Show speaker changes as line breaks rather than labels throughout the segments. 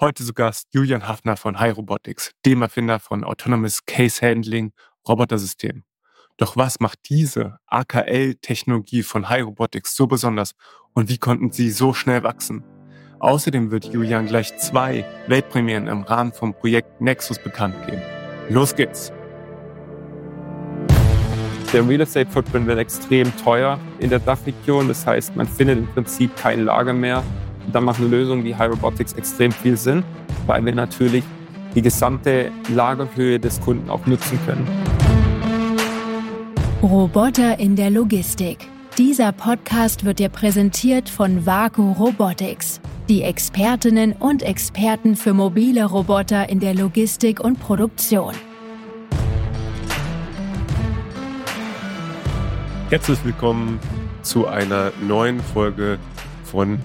Heute zu Gast Julian Hafner von Hi Robotics, dem Erfinder von Autonomous Case Handling Robotersystemen. Doch was macht diese AKL-Technologie von Hi Robotics so besonders und wie konnten sie so schnell wachsen? Außerdem wird Julian gleich zwei Weltpremieren im Rahmen vom Projekt Nexus bekannt geben. Los geht's!
Der Real Estate Footprint wird extrem teuer in der Dachregion. Das heißt, man findet im Prinzip kein Lager mehr dann macht eine Lösung wie High Robotics extrem viel Sinn, weil wir natürlich die gesamte Lagerhöhe des Kunden auch nutzen können.
Roboter in der Logistik. Dieser Podcast wird dir präsentiert von Vaku Robotics, die Expertinnen und Experten für mobile Roboter in der Logistik und Produktion.
Herzlich willkommen zu einer neuen Folge von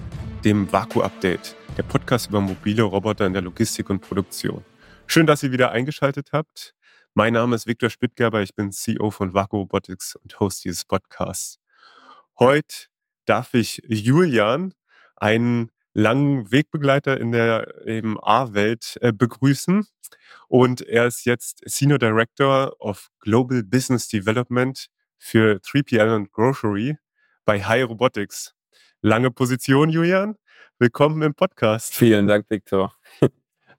dem Vaku-Update, der Podcast über mobile Roboter in der Logistik und Produktion. Schön, dass ihr wieder eingeschaltet habt. Mein Name ist Viktor Spittgerber, ich bin CEO von Vaku Robotics und Host dieses Podcasts. Heute darf ich Julian, einen langen Wegbegleiter in der A-Welt, äh, begrüßen. Und er ist jetzt Senior Director of Global Business Development für 3PL und Grocery bei Hi Robotics. Lange Position, Julian. Willkommen im Podcast.
Vielen Dank, Viktor.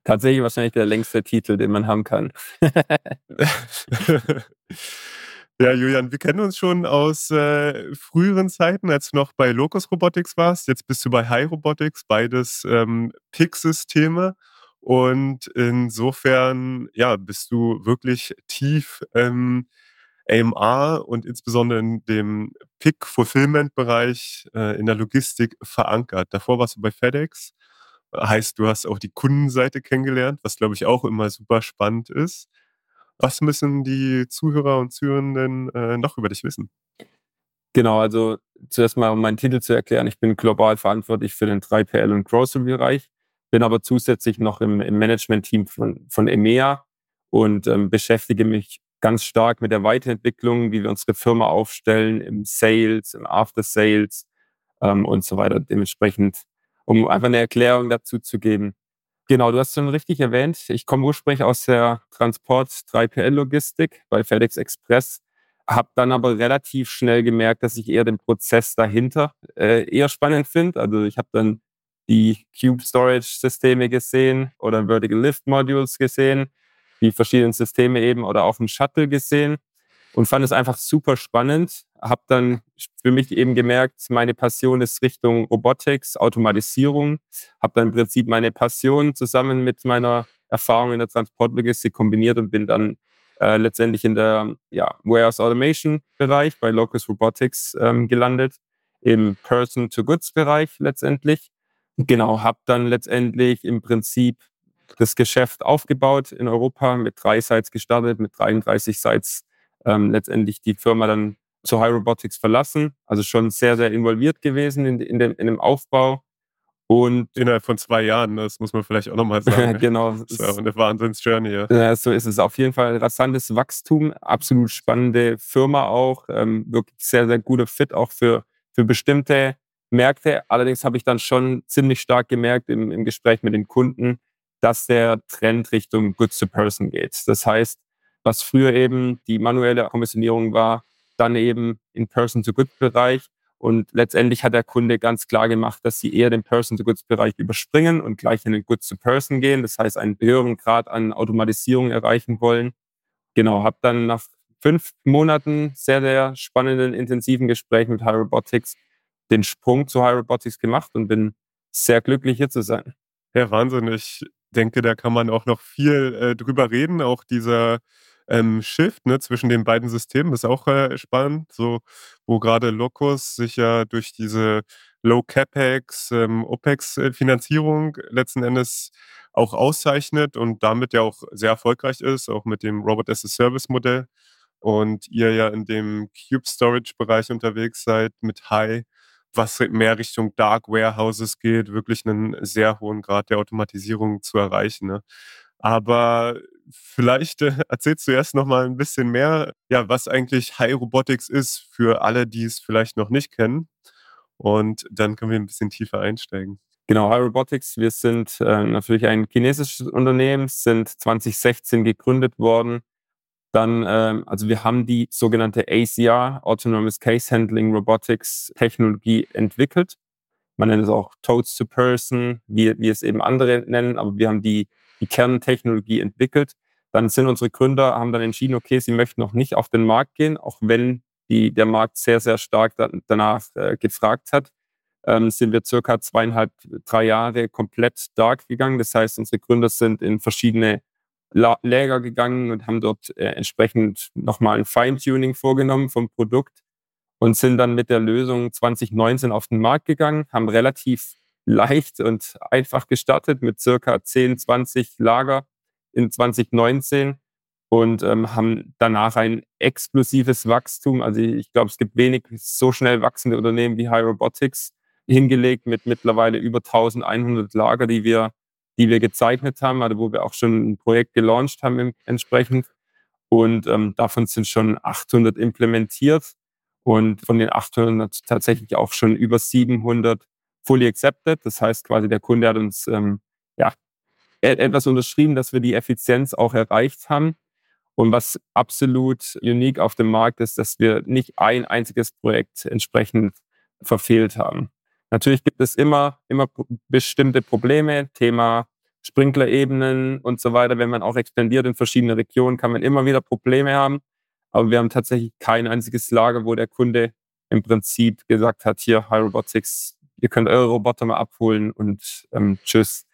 Tatsächlich wahrscheinlich der längste Titel, den man haben kann.
ja, Julian, wir kennen uns schon aus äh, früheren Zeiten, als du noch bei Locus Robotics warst. Jetzt bist du bei Hi Robotics, beides ähm, PIC-Systeme. Und insofern, ja, bist du wirklich tief ähm, AMR und insbesondere in dem Pick-Fulfillment-Bereich äh, in der Logistik verankert. Davor warst du bei FedEx. Heißt, du hast auch die Kundenseite kennengelernt, was glaube ich auch immer super spannend ist. Was müssen die Zuhörer und Zuhörenden äh, noch über dich wissen?
Genau, also zuerst mal, um meinen Titel zu erklären, ich bin global verantwortlich für den 3PL und Grocery-Bereich, bin aber zusätzlich noch im, im Management-Team von, von EMEA und ähm, beschäftige mich ganz stark mit der Weiterentwicklung, wie wir unsere Firma aufstellen im Sales, im After Sales ähm, und so weiter. Dementsprechend, um einfach eine Erklärung dazu zu geben. Genau, du hast schon richtig erwähnt, ich komme ursprünglich aus der Transport 3PL-Logistik bei FedEx Express, habe dann aber relativ schnell gemerkt, dass ich eher den Prozess dahinter äh, eher spannend finde. Also ich habe dann die Cube Storage Systeme gesehen oder Vertical Lift Modules gesehen die verschiedenen Systeme eben oder auf dem Shuttle gesehen und fand es einfach super spannend. Habe dann für mich eben gemerkt, meine Passion ist Richtung Robotics, Automatisierung. Habe dann im Prinzip meine Passion zusammen mit meiner Erfahrung in der Transportlogistik kombiniert und bin dann äh, letztendlich in der ja, Warehouse Automation Bereich bei Locus Robotics ähm, gelandet, im Person-to-Goods-Bereich letztendlich. Genau, habe dann letztendlich im Prinzip das Geschäft aufgebaut in Europa, mit drei Sites gestartet, mit 33 Sites ähm, letztendlich die Firma dann zu High Robotics verlassen. Also schon sehr, sehr involviert gewesen in, in, dem, in dem Aufbau. Und
innerhalb von zwei Jahren, das muss man vielleicht auch nochmal sagen.
genau.
Das ja eine Wahnsinns-Journey. Ja.
ja. so ist es. Auf jeden Fall rasantes Wachstum, absolut spannende Firma auch, ähm, wirklich sehr, sehr guter Fit auch für, für bestimmte Märkte. Allerdings habe ich dann schon ziemlich stark gemerkt im, im Gespräch mit den Kunden, dass der Trend Richtung Goods to Person geht. Das heißt, was früher eben die manuelle Kommissionierung war, dann eben in Person-to-Goods-Bereich. Und letztendlich hat der Kunde ganz klar gemacht, dass sie eher den Person-to-Goods-Bereich überspringen und gleich in den Goods-to-Person gehen. Das heißt, einen höheren Grad an Automatisierung erreichen wollen. Genau, habe dann nach fünf Monaten sehr, sehr spannenden, intensiven Gesprächen mit High Robotics den Sprung zu High Robotics gemacht und bin sehr glücklich hier zu sein.
Ja, wahnsinnig denke, da kann man auch noch viel äh, drüber reden. Auch dieser ähm, Shift ne, zwischen den beiden Systemen ist auch äh, spannend, so wo gerade Locus sich ja durch diese Low CapEx, ähm, OPEX-Finanzierung letzten Endes auch auszeichnet und damit ja auch sehr erfolgreich ist, auch mit dem Robot as a Service Modell. Und ihr ja in dem Cube Storage Bereich unterwegs seid mit High was mehr Richtung Dark Warehouses geht, wirklich einen sehr hohen Grad der Automatisierung zu erreichen. Ne? Aber vielleicht äh, erzählst du erst noch mal ein bisschen mehr, ja, was eigentlich High Robotics ist für alle, die es vielleicht noch nicht kennen. Und dann können wir ein bisschen tiefer einsteigen.
Genau, High Robotics. Wir sind äh, natürlich ein chinesisches Unternehmen, sind 2016 gegründet worden. Dann, äh, also wir haben die sogenannte ACR, Autonomous Case Handling Robotics Technologie entwickelt. Man nennt es auch Toads to Person, wie, wie es eben andere nennen, aber wir haben die, die Kerntechnologie entwickelt. Dann sind unsere Gründer, haben dann entschieden, okay, sie möchten noch nicht auf den Markt gehen, auch wenn die, der Markt sehr, sehr stark da, danach äh, gefragt hat ähm, sind wir circa zweieinhalb, drei Jahre komplett dark gegangen. Das heißt, unsere Gründer sind in verschiedene La Läger gegangen und haben dort äh, entsprechend nochmal ein Feintuning vorgenommen vom Produkt und sind dann mit der Lösung 2019 auf den Markt gegangen, haben relativ leicht und einfach gestartet mit circa 10, 20 Lager in 2019 und ähm, haben danach ein explosives Wachstum. Also ich glaube, es gibt wenig so schnell wachsende Unternehmen wie High Robotics hingelegt mit mittlerweile über 1100 Lager, die wir, die wir gezeichnet haben, also wo wir auch schon ein Projekt gelauncht haben entsprechend. Und ähm, davon sind schon 800 implementiert und von den 800 tatsächlich auch schon über 700 fully accepted. Das heißt quasi, der Kunde hat uns ähm, ja, etwas unterschrieben, dass wir die Effizienz auch erreicht haben. Und was absolut unique auf dem Markt ist, dass wir nicht ein einziges Projekt entsprechend verfehlt haben. Natürlich gibt es immer, immer bestimmte Probleme, Thema Sprinklerebenen und so weiter. Wenn man auch expandiert in verschiedene Regionen, kann man immer wieder Probleme haben. Aber wir haben tatsächlich kein einziges Lager, wo der Kunde im Prinzip gesagt hat, hier, High Robotics, ihr könnt eure Roboter mal abholen und ähm, tschüss.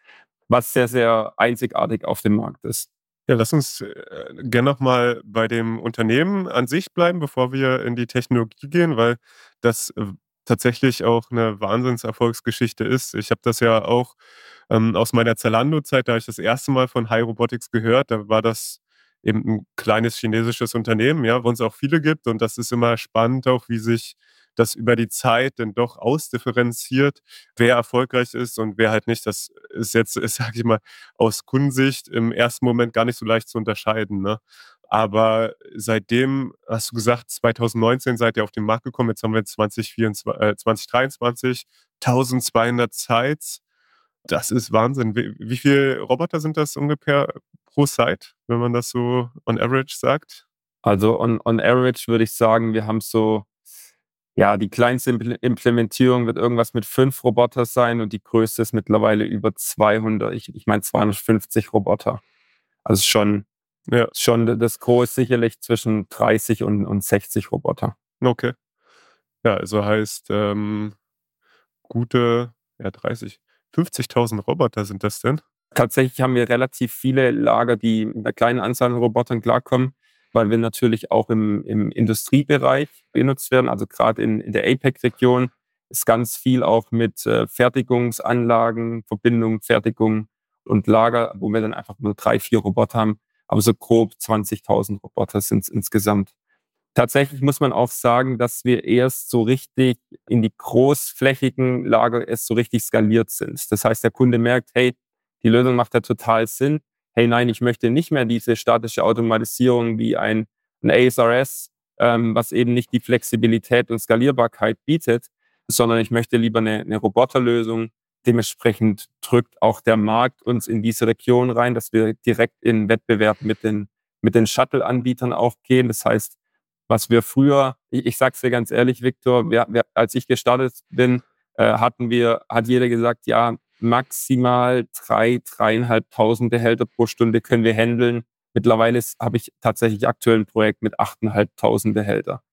Was sehr, sehr einzigartig auf dem Markt ist.
Ja, lass uns äh, gerne nochmal bei dem Unternehmen an sich bleiben, bevor wir in die Technologie gehen, weil das äh, tatsächlich auch eine Wahnsinnserfolgsgeschichte ist. Ich habe das ja auch ähm, aus meiner Zalando-Zeit, da habe ich das erste Mal von High Robotics gehört. Da war das eben ein kleines chinesisches Unternehmen, ja, wo es auch viele gibt. Und das ist immer spannend, auch wie sich das über die Zeit dann doch ausdifferenziert, wer erfolgreich ist und wer halt nicht. Das ist jetzt, sage ich mal, aus Kundensicht im ersten Moment gar nicht so leicht zu unterscheiden. Ne? Aber seitdem, hast du gesagt, 2019 seid ihr auf den Markt gekommen, jetzt haben wir 2024, äh, 2023, 1200 Sites. Das ist Wahnsinn. Wie, wie viele Roboter sind das ungefähr pro Site, wenn man das so on average sagt?
Also on, on average würde ich sagen, wir haben so, ja, die kleinste Implementierung wird irgendwas mit fünf Roboter sein und die größte ist mittlerweile über 200, ich, ich meine 250 Roboter. Also schon ja. Schon das Groß sicherlich zwischen 30 und, und 60 Roboter.
Okay. Ja, also heißt ähm, gute, ja 30, 50.000 Roboter sind das denn?
Tatsächlich haben wir relativ viele Lager, die mit einer kleinen Anzahl an Robotern klarkommen, weil wir natürlich auch im, im Industriebereich benutzt werden. Also gerade in, in der APEC-Region ist ganz viel auch mit äh, Fertigungsanlagen, Verbindung, Fertigung und Lager, wo wir dann einfach nur drei, vier Roboter haben, aber so grob 20.000 Roboter sind es insgesamt. Tatsächlich muss man auch sagen, dass wir erst so richtig in die großflächigen Lager erst so richtig skaliert sind. Das heißt, der Kunde merkt, hey, die Lösung macht ja total Sinn. Hey, nein, ich möchte nicht mehr diese statische Automatisierung wie ein, ein ASRS, ähm, was eben nicht die Flexibilität und Skalierbarkeit bietet, sondern ich möchte lieber eine, eine Roboterlösung, Dementsprechend drückt auch der Markt uns in diese Region rein, dass wir direkt in Wettbewerb mit den, mit den Shuttle-Anbietern auch gehen. Das heißt, was wir früher, ich, ich sag's dir ganz ehrlich, Viktor, als ich gestartet bin, äh, hatten wir, hat jeder gesagt, ja, maximal drei, dreieinhalbtausend Behälter pro Stunde können wir handeln. Mittlerweile habe ich tatsächlich aktuell ein Projekt mit achteinhalbtausend Behälter.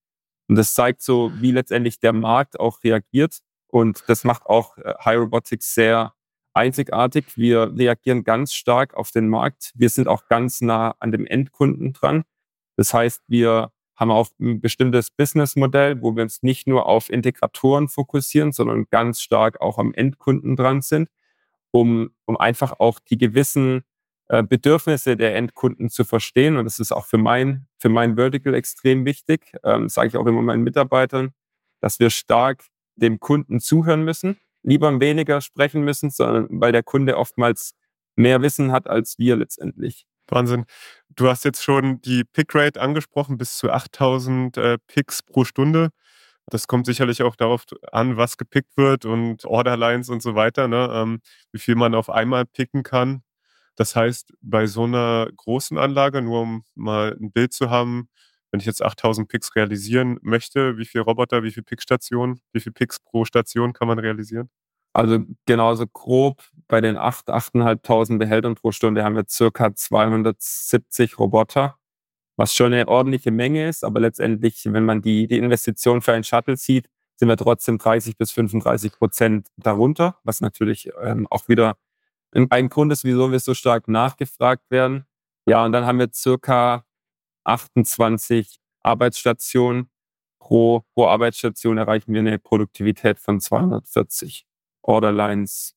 Und das zeigt so, wie letztendlich der Markt auch reagiert. Und das macht auch äh, High Robotics sehr einzigartig. Wir reagieren ganz stark auf den Markt. Wir sind auch ganz nah an dem Endkunden dran. Das heißt, wir haben auch ein bestimmtes Businessmodell, wo wir uns nicht nur auf Integratoren fokussieren, sondern ganz stark auch am Endkunden dran sind, um, um einfach auch die gewissen äh, Bedürfnisse der Endkunden zu verstehen. Und das ist auch für mein, für mein Vertical extrem wichtig, ähm, sage ich auch immer meinen Mitarbeitern, dass wir stark dem Kunden zuhören müssen, lieber weniger sprechen müssen, sondern weil der Kunde oftmals mehr Wissen hat als wir letztendlich.
Wahnsinn. Du hast jetzt schon die Pickrate angesprochen, bis zu 8000 äh, Picks pro Stunde. Das kommt sicherlich auch darauf an, was gepickt wird und Orderlines und so weiter, ne? ähm, wie viel man auf einmal picken kann. Das heißt, bei so einer großen Anlage, nur um mal ein Bild zu haben, wenn ich jetzt 8000 Picks realisieren möchte, wie viele Roboter, wie viele Pickstationen, wie viele Picks pro Station kann man realisieren?
Also genauso grob bei den 8, 8.500 Behältern pro Stunde haben wir circa 270 Roboter, was schon eine ordentliche Menge ist, aber letztendlich, wenn man die, die Investition für ein Shuttle sieht, sind wir trotzdem 30 bis 35 Prozent darunter, was natürlich ähm, auch wieder ein Grund ist, wieso wir so stark nachgefragt werden. Ja, und dann haben wir circa 28 Arbeitsstationen. Pro, pro Arbeitsstation erreichen wir eine Produktivität von 240 Orderlines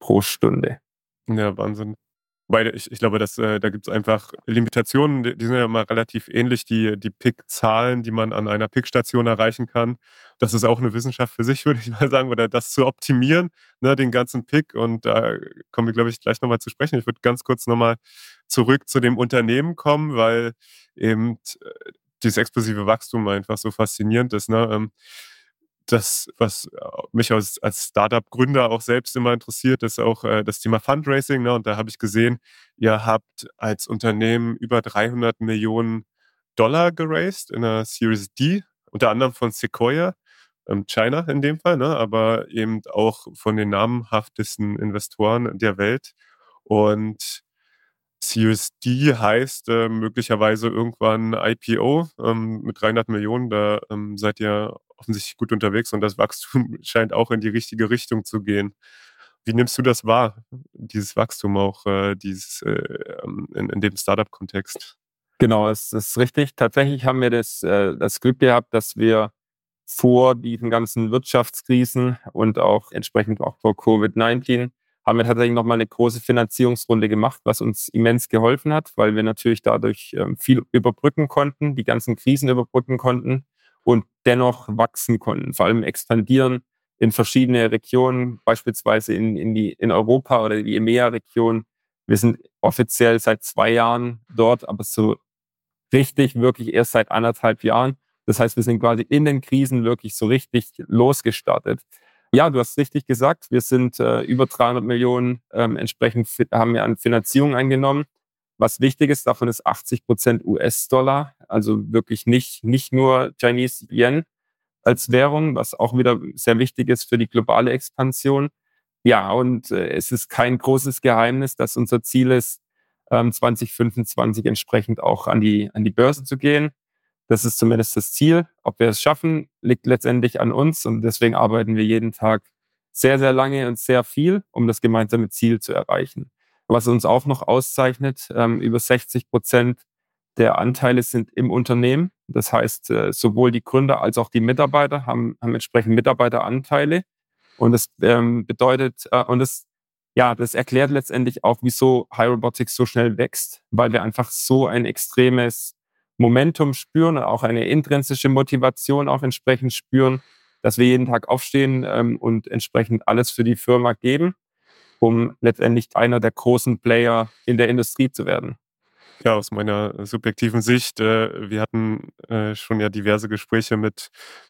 pro Stunde.
Ja, Wahnsinn. Weil ich, ich glaube, dass, äh, da gibt es einfach Limitationen, die, die, sind ja immer relativ ähnlich, die, die Pick-Zahlen, die man an einer Pick-Station erreichen kann. Das ist auch eine Wissenschaft für sich, würde ich mal sagen, oder das zu optimieren, ne, den ganzen Pick. Und da kommen wir, glaube ich, gleich nochmal zu sprechen. Ich würde ganz kurz nochmal zurück zu dem Unternehmen kommen, weil eben äh, dieses explosive Wachstum einfach so faszinierend ist. Ne? Das, was äh, mich als, als Startup-Gründer auch selbst immer interessiert, ist auch äh, das Thema Fundraising. Ne? Und da habe ich gesehen, ihr habt als Unternehmen über 300 Millionen Dollar geraced in der Series D, unter anderem von Sequoia, ähm, China in dem Fall, ne? aber eben auch von den namhaftesten Investoren der Welt. Und Series D heißt äh, möglicherweise irgendwann IPO ähm, mit 300 Millionen. Da ähm, seid ihr offensichtlich gut unterwegs und das Wachstum scheint auch in die richtige Richtung zu gehen. Wie nimmst du das wahr, dieses Wachstum auch äh, dieses, äh, ähm, in, in, dem Startup-Kontext?
Genau, es ist richtig. Tatsächlich haben wir das, äh, das Glück gehabt, dass wir vor diesen ganzen Wirtschaftskrisen und auch entsprechend auch vor Covid-19 haben wir tatsächlich nochmal eine große Finanzierungsrunde gemacht, was uns immens geholfen hat, weil wir natürlich dadurch ähm, viel überbrücken konnten, die ganzen Krisen überbrücken konnten und dennoch wachsen konnten, vor allem expandieren in verschiedene Regionen, beispielsweise in, in, die, in Europa oder die EMEA-Region. Wir sind offiziell seit zwei Jahren dort, aber so richtig wirklich erst seit anderthalb Jahren. Das heißt, wir sind quasi in den Krisen wirklich so richtig losgestartet. Ja, du hast richtig gesagt, wir sind äh, über 300 Millionen ähm, entsprechend haben wir an Finanzierung eingenommen. Was wichtig ist, davon ist 80 Prozent US-Dollar, also wirklich nicht, nicht nur Chinese Yen als Währung, was auch wieder sehr wichtig ist für die globale Expansion. Ja, und äh, es ist kein großes Geheimnis, dass unser Ziel ist, ähm, 2025 entsprechend auch an die, an die Börse zu gehen. Das ist zumindest das Ziel. Ob wir es schaffen, liegt letztendlich an uns und deswegen arbeiten wir jeden Tag sehr, sehr lange und sehr viel, um das gemeinsame Ziel zu erreichen. Was uns auch noch auszeichnet, ähm, über 60 Prozent der Anteile sind im Unternehmen. Das heißt, äh, sowohl die Gründer als auch die Mitarbeiter haben, haben entsprechend Mitarbeiteranteile. Und das ähm, bedeutet, äh, und das, ja, das erklärt letztendlich auch, wieso High Robotics so schnell wächst, weil wir einfach so ein extremes Momentum spüren, auch eine intrinsische Motivation auch entsprechend spüren, dass wir jeden Tag aufstehen ähm, und entsprechend alles für die Firma geben um letztendlich einer der großen Player in der Industrie zu werden?
Ja, aus meiner subjektiven Sicht, äh, wir hatten äh, schon ja diverse Gespräche mit,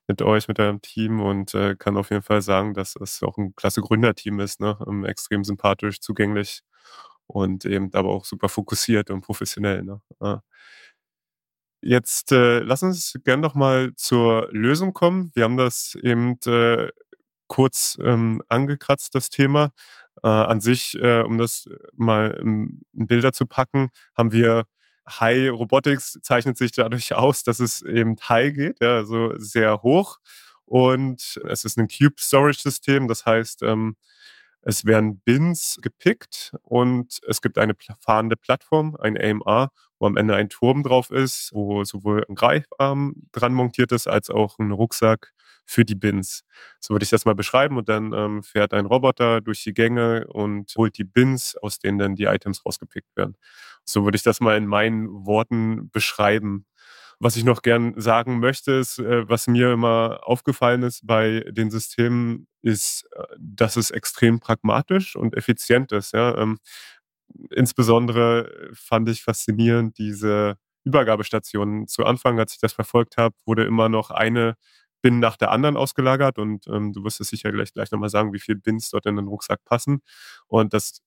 mit euch, mit eurem Team und äh, kann auf jeden Fall sagen, dass es auch ein klasse Gründerteam ist, ne? Ähm, extrem sympathisch, zugänglich und eben aber auch super fokussiert und professionell. Ne? Ja. Jetzt äh, lass uns gerne noch mal zur Lösung kommen. Wir haben das eben äh, kurz ähm, angekratzt, das Thema. Äh, an sich, äh, um das mal in, in Bilder zu packen, haben wir High Robotics zeichnet sich dadurch aus, dass es eben high geht, ja, also sehr hoch. Und es ist ein Cube Storage System, das heißt, ähm, es werden Bins gepickt und es gibt eine fahrende Plattform, ein AMR, wo am Ende ein Turm drauf ist, wo sowohl ein Greifarm dran montiert ist, als auch ein Rucksack für die Bins. So würde ich das mal beschreiben und dann ähm, fährt ein Roboter durch die Gänge und holt die Bins, aus denen dann die Items rausgepickt werden. So würde ich das mal in meinen Worten beschreiben. Was ich noch gern sagen möchte, ist, äh, was mir immer aufgefallen ist bei den Systemen, ist, äh, dass es extrem pragmatisch und effizient ist. Ja? Ähm, insbesondere fand ich faszinierend diese Übergabestationen. Zu Anfang, als ich das verfolgt habe, wurde immer noch eine Bin nach der anderen ausgelagert und ähm, du wirst es sicher gleich, gleich nochmal sagen, wie viele Bins dort in den Rucksack passen. Und das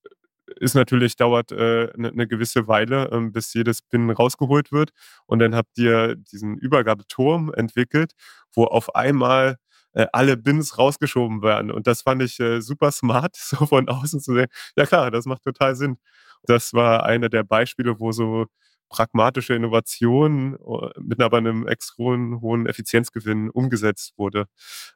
ist natürlich, dauert eine äh, ne, ne gewisse Weile, ähm, bis jedes Bin rausgeholt wird. Und dann habt ihr diesen Übergabeturm entwickelt, wo auf einmal äh, alle Bins rausgeschoben werden. Und das fand ich äh, super smart, so von außen zu sehen. Ja klar, das macht total Sinn. Das war einer der Beispiele, wo so pragmatische Innovation äh, mit aber einem extrem hohen Effizienzgewinn umgesetzt wurde.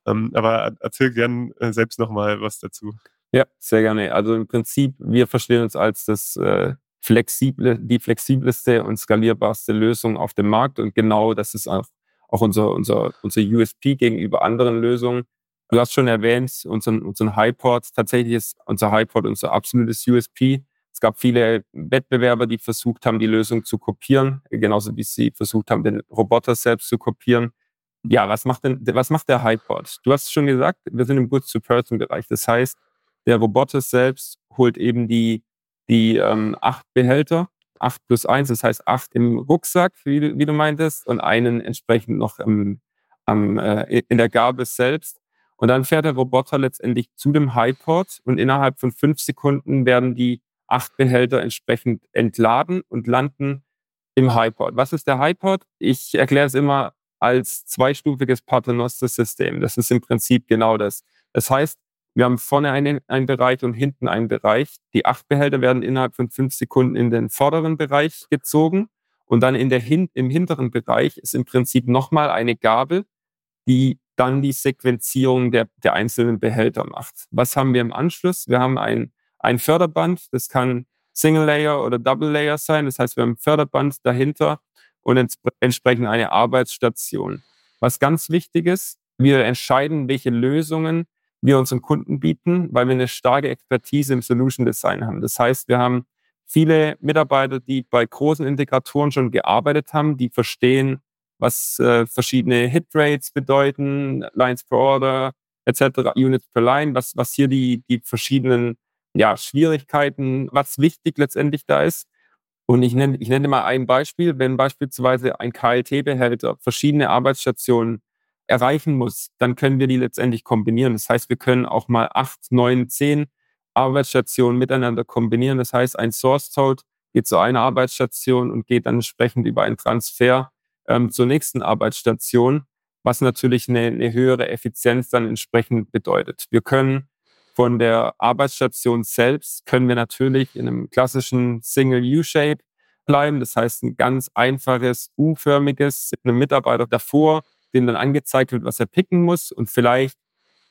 Ähm, aber erzähl gern äh, selbst nochmal was dazu.
Ja, sehr gerne. Also im Prinzip, wir verstehen uns als das äh, flexible, die flexibelste und skalierbarste Lösung auf dem Markt. Und genau das ist auch, auch unser, unser, unser USP gegenüber anderen Lösungen. Du hast schon erwähnt, unseren, unseren Highport. Tatsächlich ist unser Highport unser absolutes USP. Es gab viele Wettbewerber, die versucht haben, die Lösung zu kopieren, genauso wie sie versucht haben, den Roboter selbst zu kopieren. Ja, was macht denn, was macht der Highport? Du hast schon gesagt, wir sind im Goods-to-Person-Bereich. Das heißt, der Roboter selbst holt eben die, die ähm, acht Behälter, acht plus eins, das heißt acht im Rucksack, wie du, wie du meintest, und einen entsprechend noch im, am, äh, in der Gabel selbst. Und dann fährt der Roboter letztendlich zu dem Highport und innerhalb von fünf Sekunden werden die acht Behälter entsprechend entladen und landen im Highport. Was ist der Highport? Ich erkläre es immer als zweistufiges Paternoster-System. Das ist im Prinzip genau das. Das heißt, wir haben vorne einen, einen Bereich und hinten einen Bereich. Die acht Behälter werden innerhalb von fünf Sekunden in den vorderen Bereich gezogen. Und dann in der hin im hinteren Bereich ist im Prinzip nochmal eine Gabel, die dann die Sequenzierung der, der einzelnen Behälter macht. Was haben wir im Anschluss? Wir haben ein, ein Förderband, das kann Single Layer oder Double Layer sein. Das heißt, wir haben ein Förderband dahinter und ents entsprechend eine Arbeitsstation. Was ganz wichtig ist, wir entscheiden, welche Lösungen wir unseren Kunden bieten, weil wir eine starke Expertise im Solution Design haben. Das heißt, wir haben viele Mitarbeiter, die bei großen Integratoren schon gearbeitet haben, die verstehen, was äh, verschiedene Hitrates bedeuten, Lines per Order etc., Units per Line, was, was hier die, die verschiedenen ja, Schwierigkeiten, was wichtig letztendlich da ist. Und ich nenne, ich nenne mal ein Beispiel, wenn beispielsweise ein KLT-Behälter verschiedene Arbeitsstationen erreichen muss, dann können wir die letztendlich kombinieren. Das heißt, wir können auch mal acht, neun, zehn Arbeitsstationen miteinander kombinieren. Das heißt, ein Source Code geht zu einer Arbeitsstation und geht dann entsprechend über einen Transfer ähm, zur nächsten Arbeitsstation, was natürlich eine, eine höhere Effizienz dann entsprechend bedeutet. Wir können von der Arbeitsstation selbst können wir natürlich in einem klassischen Single U-Shape bleiben. Das heißt, ein ganz einfaches U-förmiges, einem Mitarbeiter davor dem dann angezeigt wird, was er picken muss und vielleicht,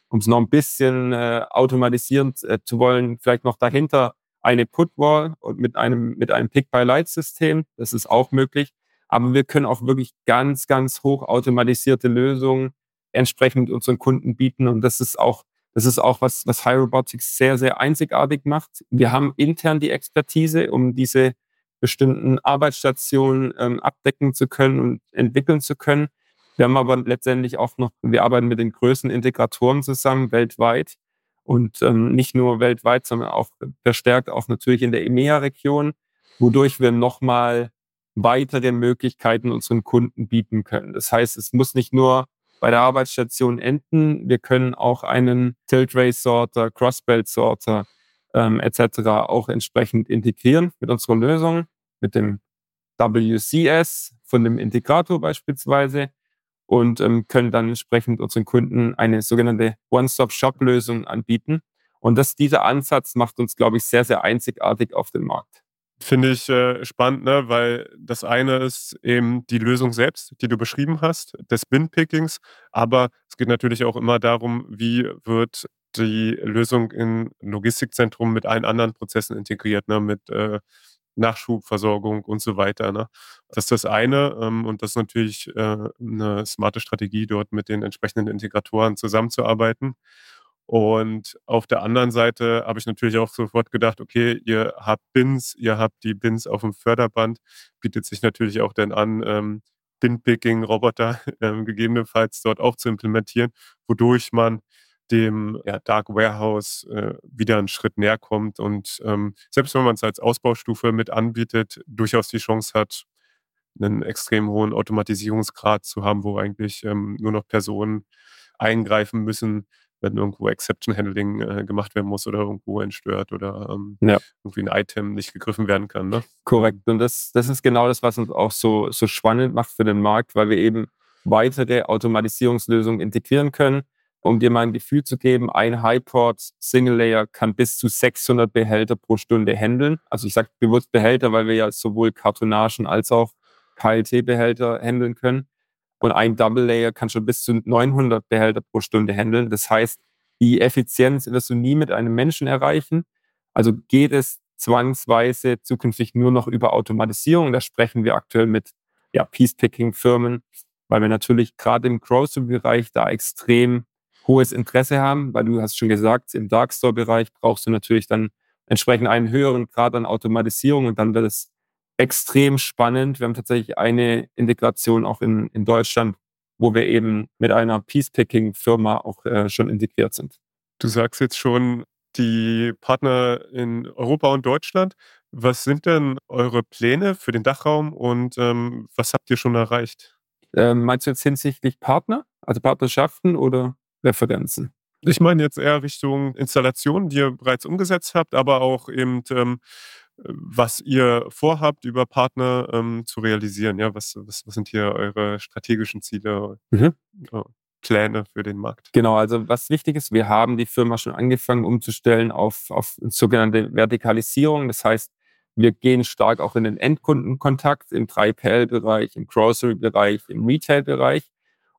um es noch ein bisschen äh, automatisieren äh, zu wollen, vielleicht noch dahinter eine Put-Wall und mit einem, mit einem Pick-by-Light-System. Das ist auch möglich. Aber wir können auch wirklich ganz, ganz hoch automatisierte Lösungen entsprechend unseren Kunden bieten. Und das ist auch, das ist auch was, was High Robotics sehr, sehr einzigartig macht. Wir haben intern die Expertise, um diese bestimmten Arbeitsstationen ähm, abdecken zu können und entwickeln zu können. Wir haben aber letztendlich auch noch, wir arbeiten mit den größten Integratoren zusammen weltweit und ähm, nicht nur weltweit, sondern auch verstärkt auch natürlich in der EMEA-Region, wodurch wir nochmal weitere Möglichkeiten unseren Kunden bieten können. Das heißt, es muss nicht nur bei der Arbeitsstation enden, wir können auch einen Tilt-Race-Sorter, Cross-Belt-Sorter ähm, etc. auch entsprechend integrieren mit unserer Lösung, mit dem WCS von dem Integrator beispielsweise und ähm, können dann entsprechend unseren Kunden eine sogenannte One-Stop-Shop-Lösung anbieten. Und das, dieser Ansatz macht uns, glaube ich, sehr, sehr einzigartig auf dem Markt.
Finde ich äh, spannend, ne? weil das eine ist eben die Lösung selbst, die du beschrieben hast, des Bin-Pickings, aber es geht natürlich auch immer darum, wie wird die Lösung im Logistikzentrum mit allen anderen Prozessen integriert, ne? mit äh, Nachschubversorgung und so weiter. Ne? Das ist das eine ähm, und das ist natürlich äh, eine smarte Strategie, dort mit den entsprechenden Integratoren zusammenzuarbeiten. Und auf der anderen Seite habe ich natürlich auch sofort gedacht, okay, ihr habt Bins, ihr habt die Bins auf dem Förderband, bietet sich natürlich auch dann an, ähm, Bin-Picking-Roboter ähm, gegebenenfalls dort auch zu implementieren, wodurch man dem ja, Dark Warehouse äh, wieder einen Schritt näher kommt und ähm, selbst wenn man es als Ausbaustufe mit anbietet, durchaus die Chance hat, einen extrem hohen Automatisierungsgrad zu haben, wo eigentlich ähm, nur noch Personen eingreifen müssen, wenn irgendwo Exception Handling äh, gemacht werden muss oder irgendwo entstört oder ähm, ja. irgendwie ein Item nicht gegriffen werden kann. Ne?
Korrekt. Und das, das ist genau das, was uns auch so, so spannend macht für den Markt, weil wir eben weitere Automatisierungslösungen integrieren können. Um dir mal ein Gefühl zu geben, ein Highport Single Layer kann bis zu 600 Behälter pro Stunde handeln. Also ich sage bewusst Behälter, weil wir ja sowohl Kartonagen als auch KLT-Behälter handeln können. Und ein Double Layer kann schon bis zu 900 Behälter pro Stunde handeln. Das heißt, die Effizienz wirst du nie mit einem Menschen erreichen. Also geht es zwangsweise zukünftig nur noch über Automatisierung. Da sprechen wir aktuell mit ja, Piece-Picking-Firmen, weil wir natürlich gerade im Grocery-Bereich da extrem hohes Interesse haben, weil du hast schon gesagt, im Darkstore-Bereich brauchst du natürlich dann entsprechend einen höheren Grad an Automatisierung und dann wird es extrem spannend. Wir haben tatsächlich eine Integration auch in, in Deutschland, wo wir eben mit einer Peace-Picking-Firma auch äh, schon integriert sind.
Du sagst jetzt schon, die Partner in Europa und Deutschland. Was sind denn eure Pläne für den Dachraum und ähm, was habt ihr schon erreicht?
Ähm, meinst du jetzt hinsichtlich Partner, also Partnerschaften oder Referenzen?
Ich meine jetzt eher Richtung Installationen, die ihr bereits umgesetzt habt, aber auch eben ähm, was ihr vorhabt, über Partner ähm, zu realisieren. Ja, was, was, was, sind hier eure strategischen Ziele, mhm. äh, Pläne für den Markt?
Genau, also was wichtig ist, wir haben die Firma schon angefangen umzustellen auf, auf sogenannte Vertikalisierung. Das heißt, wir gehen stark auch in den Endkundenkontakt im 3PL-Bereich, im Grocery-Bereich, im Retail-Bereich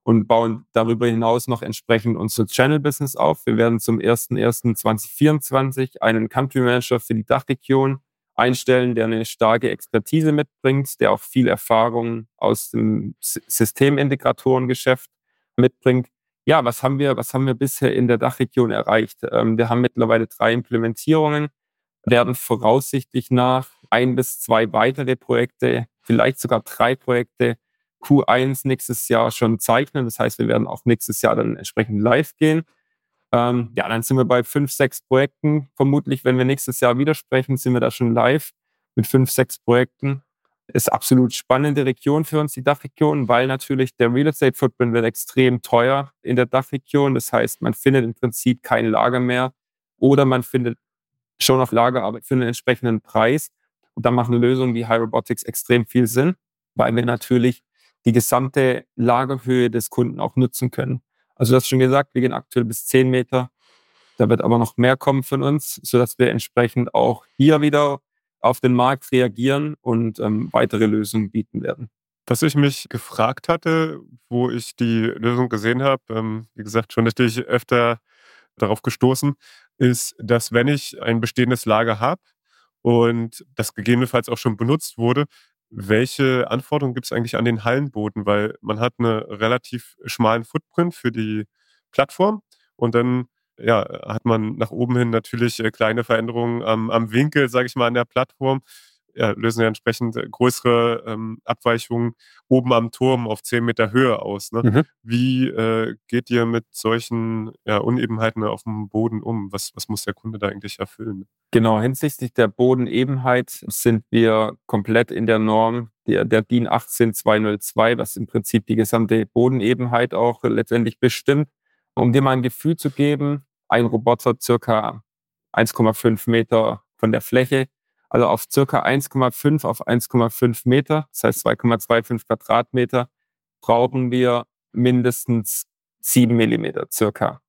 und bauen darüber hinaus noch entsprechend unser Channel-Business auf. Wir werden zum 01.01.2024 einen Country Manager für die Dachregion einstellen, der eine starke Expertise mitbringt, der auch viel Erfahrung aus dem Systemintegratorengeschäft mitbringt. Ja, was haben wir, was haben wir bisher in der Dachregion erreicht? Ähm, wir haben mittlerweile drei Implementierungen, werden voraussichtlich nach ein bis zwei weitere Projekte, vielleicht sogar drei Projekte Q1 nächstes Jahr schon zeichnen. Das heißt, wir werden auch nächstes Jahr dann entsprechend live gehen. Ähm, ja, dann sind wir bei fünf, sechs Projekten. Vermutlich, wenn wir nächstes Jahr wieder sprechen, sind wir da schon live mit fünf, sechs Projekten. Ist absolut spannende Region für uns, die Dachregion, weil natürlich der Real Estate Footprint wird extrem teuer in der Dachregion. Das heißt, man findet im Prinzip kein Lager mehr oder man findet schon auf Lager, aber für einen entsprechenden Preis. Und da machen Lösungen wie High Robotics extrem viel Sinn, weil wir natürlich die gesamte Lagerhöhe des Kunden auch nutzen können. Also du hast schon gesagt, wir gehen aktuell bis 10 Meter. Da wird aber noch mehr kommen von uns, sodass wir entsprechend auch hier wieder auf den Markt reagieren und ähm, weitere Lösungen bieten werden.
Was ich mich gefragt hatte, wo ich die Lösung gesehen habe, ähm, wie gesagt, schon natürlich öfter darauf gestoßen, ist, dass wenn ich ein bestehendes Lager habe und das gegebenenfalls auch schon benutzt wurde, welche Anforderungen gibt es eigentlich an den Hallenboden? Weil man hat einen relativ schmalen Footprint für die Plattform und dann ja, hat man nach oben hin natürlich äh, kleine Veränderungen am, am Winkel, sage ich mal, an der Plattform. Ja, lösen ja entsprechend äh, größere ähm, Abweichungen oben am Turm auf 10 Meter Höhe aus. Ne? Mhm. Wie äh, geht ihr mit solchen ja, Unebenheiten auf dem Boden um? Was, was muss der Kunde da eigentlich erfüllen?
Genau, hinsichtlich der Bodenebenheit sind wir komplett in der Norm der, der DIN 18202, was im Prinzip die gesamte Bodenebenheit auch letztendlich bestimmt. Um dir mal ein Gefühl zu geben, ein Roboter circa 1,5 Meter von der Fläche, also auf circa 1,5 auf 1,5 Meter, das heißt 2,25 Quadratmeter, brauchen wir mindestens 7 Millimeter circa.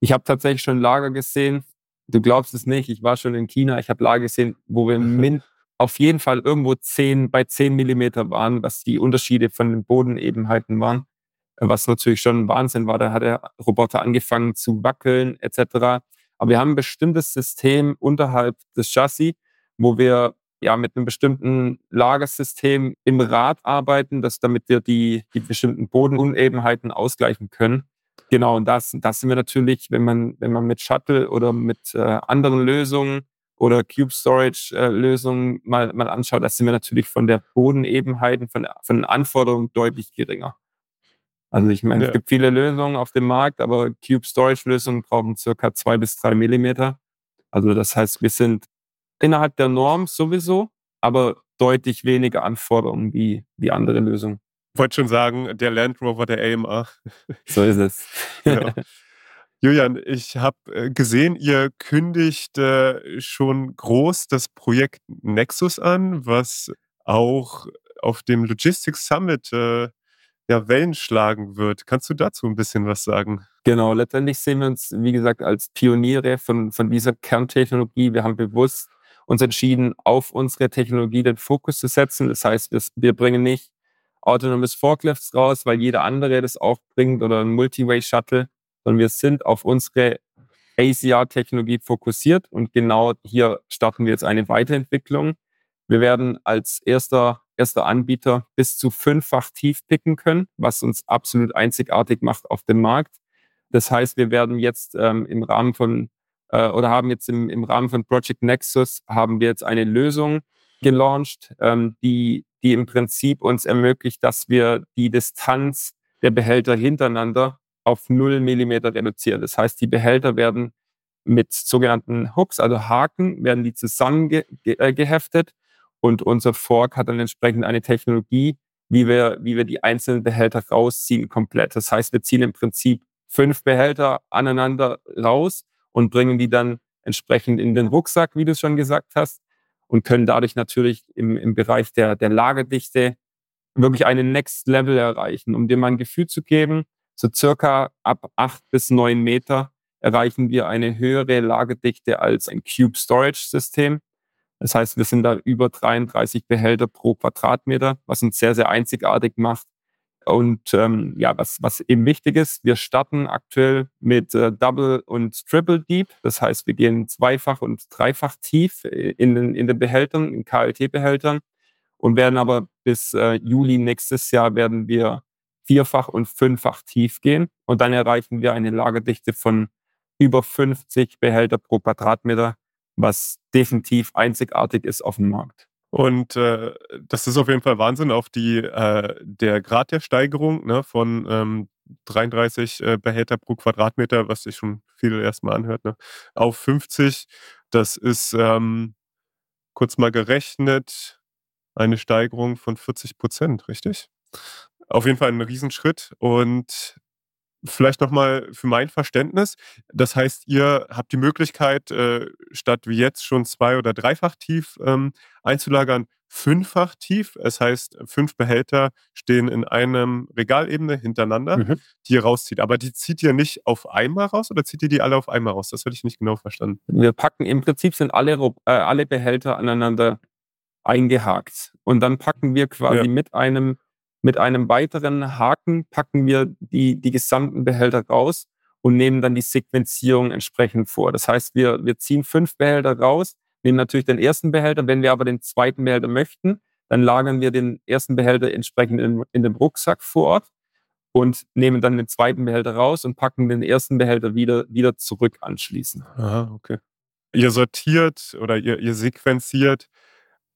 Ich habe tatsächlich schon Lager gesehen, du glaubst es nicht, ich war schon in China, ich habe Lager gesehen, wo wir min auf jeden Fall irgendwo 10, bei 10 Millimeter waren, was die Unterschiede von den Bodenebenheiten waren was natürlich schon ein Wahnsinn war. Da hat der Roboter angefangen zu wackeln etc. Aber wir haben ein bestimmtes System unterhalb des Chassis, wo wir ja mit einem bestimmten Lagersystem im Rad arbeiten, dass damit wir die, die bestimmten Bodenunebenheiten ausgleichen können. Genau, und das, das sind wir natürlich, wenn man, wenn man mit Shuttle oder mit äh, anderen Lösungen oder Cube Storage äh, Lösungen mal, mal anschaut, das sind wir natürlich von der Bodenebenheiten, von, von den Anforderungen deutlich geringer. Also ich meine, ja. es gibt viele Lösungen auf dem Markt, aber Cube Storage Lösungen brauchen circa zwei bis drei Millimeter. Also das heißt, wir sind innerhalb der Norm sowieso, aber deutlich weniger Anforderungen wie, wie andere Lösungen.
Ich wollte schon sagen, der Land Rover der AMA.
So ist es.
genau. Julian, ich habe äh, gesehen, ihr kündigt äh, schon groß das Projekt Nexus an, was auch auf dem Logistics Summit äh, ja, Wellen schlagen wird. Kannst du dazu ein bisschen was sagen?
Genau, letztendlich sehen wir uns, wie gesagt, als Pioniere von, von dieser Kerntechnologie. Wir haben bewusst uns entschieden, auf unsere Technologie den Fokus zu setzen. Das heißt, wir, bringen nicht autonomes Forklifts raus, weil jeder andere das auch bringt oder ein Multiway-Shuttle, sondern wir sind auf unsere ACR-Technologie fokussiert und genau hier starten wir jetzt eine Weiterentwicklung. Wir werden als erster, erster Anbieter bis zu fünffach tief picken können, was uns absolut einzigartig macht auf dem Markt. Das heißt, wir werden jetzt ähm, im Rahmen von äh, oder haben jetzt im, im Rahmen von Project Nexus haben wir jetzt eine Lösung gelauncht, ähm, die, die im Prinzip uns ermöglicht, dass wir die Distanz der Behälter hintereinander auf 0 Millimeter reduzieren. Das heißt, die Behälter werden mit sogenannten Hooks, also Haken, werden die zusammengeheftet ge äh, und unser Fork hat dann entsprechend eine Technologie, wie wir, wie wir die einzelnen Behälter rausziehen komplett. Das heißt, wir ziehen im Prinzip fünf Behälter aneinander raus und bringen die dann entsprechend in den Rucksack, wie du es schon gesagt hast, und können dadurch natürlich im, im Bereich der, der Lagerdichte wirklich einen Next Level erreichen. Um dir mal ein Gefühl zu geben, so circa ab acht bis neun Meter erreichen wir eine höhere Lagerdichte als ein Cube Storage System. Das heißt, wir sind da über 33 Behälter pro Quadratmeter, was uns sehr, sehr einzigartig macht und ähm, ja, was, was eben wichtig ist, wir starten aktuell mit äh, Double und Triple Deep. Das heißt, wir gehen zweifach und dreifach tief in den, in den Behältern, in KLT-Behältern und werden aber bis äh, Juli nächstes Jahr werden wir vierfach und fünffach tief gehen und dann erreichen wir eine Lagerdichte von über 50 Behälter pro Quadratmeter, was definitiv einzigartig ist auf dem Markt.
Und äh, das ist auf jeden Fall Wahnsinn auf die äh, der Grad der Steigerung ne, von ähm, 33 äh, Behälter pro Quadratmeter, was sich schon viel erstmal anhört, ne, auf 50. Das ist ähm, kurz mal gerechnet eine Steigerung von 40 Prozent, richtig? Auf jeden Fall ein Riesenschritt. Und Vielleicht nochmal für mein Verständnis. Das heißt, ihr habt die Möglichkeit, äh, statt wie jetzt schon zwei- oder dreifach tief ähm, einzulagern, fünffach tief. Es heißt, fünf Behälter stehen in einem Regalebene hintereinander, mhm. die ihr rauszieht. Aber die zieht ihr nicht auf einmal raus oder zieht ihr die alle auf einmal raus? Das hätte ich nicht genau verstanden.
Wir packen, im Prinzip sind alle, äh, alle Behälter aneinander eingehakt. Und dann packen wir quasi ja. mit einem mit einem weiteren Haken packen wir die, die gesamten Behälter raus und nehmen dann die Sequenzierung entsprechend vor. Das heißt, wir, wir ziehen fünf Behälter raus, nehmen natürlich den ersten Behälter. Wenn wir aber den zweiten Behälter möchten, dann lagern wir den ersten Behälter entsprechend in, in den Rucksack vor Ort und nehmen dann den zweiten Behälter raus und packen den ersten Behälter wieder, wieder zurück anschließend.
Aha, okay. Ihr sortiert oder ihr, ihr sequenziert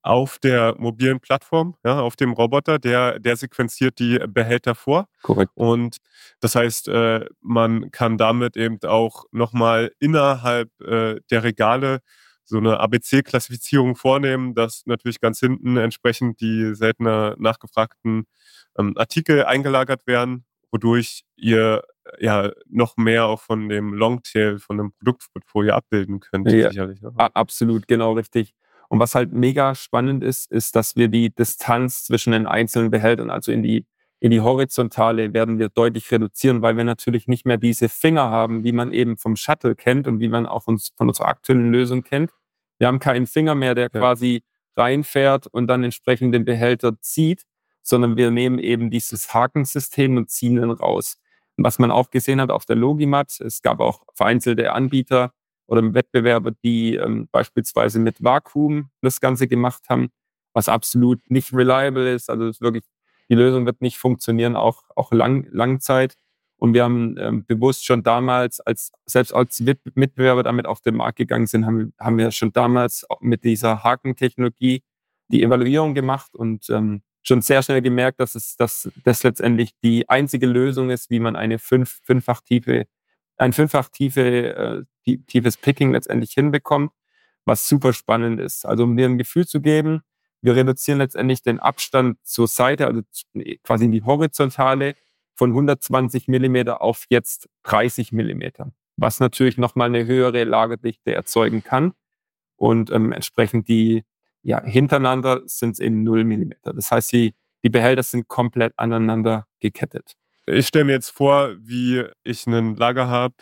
auf der mobilen Plattform, ja, auf dem Roboter, der, der sequenziert die Behälter vor.
Korrekt.
Und das heißt, äh, man kann damit eben auch nochmal innerhalb äh, der Regale so eine ABC-Klassifizierung vornehmen, dass natürlich ganz hinten entsprechend die seltener nachgefragten ähm, Artikel eingelagert werden, wodurch ihr ja noch mehr auch von dem Longtail, von dem Produktportfolio abbilden könnt.
Ja, sicherlich. Absolut, genau richtig. Und was halt mega spannend ist, ist, dass wir die Distanz zwischen den einzelnen Behältern, also in die, in die horizontale, werden wir deutlich reduzieren, weil wir natürlich nicht mehr diese Finger haben, wie man eben vom Shuttle kennt und wie man auch uns, von unserer aktuellen Lösung kennt. Wir haben keinen Finger mehr, der ja. quasi reinfährt und dann entsprechend den Behälter zieht, sondern wir nehmen eben dieses Hakensystem und ziehen den raus. Was man auch gesehen hat auf der Logimat, es gab auch vereinzelte Anbieter, oder Wettbewerber, die ähm, beispielsweise mit Vakuum das Ganze gemacht haben, was absolut nicht reliable ist. Also ist wirklich, die Lösung wird nicht funktionieren, auch, auch lang, Langzeit. Und wir haben ähm, bewusst schon damals, als selbst als Mitbewerber damit auf den Markt gegangen sind, haben, haben wir schon damals mit dieser Hakentechnologie die Evaluierung gemacht und ähm, schon sehr schnell gemerkt, dass es dass das letztendlich die einzige Lösung ist, wie man eine fünf, fünffach tiefe ein fünffach tiefe, äh, tiefes Picking letztendlich hinbekommt, was super spannend ist. Also um dir ein Gefühl zu geben, Wir reduzieren letztendlich den Abstand zur Seite, also quasi in die horizontale, von 120 Millimeter auf jetzt 30 Millimeter, was natürlich nochmal eine höhere Lagerdichte erzeugen kann. Und ähm, entsprechend die ja, hintereinander sind es eben 0 Millimeter. Das heißt, die, die Behälter sind komplett aneinander gekettet.
Ich stelle mir jetzt vor, wie ich einen Lager habe,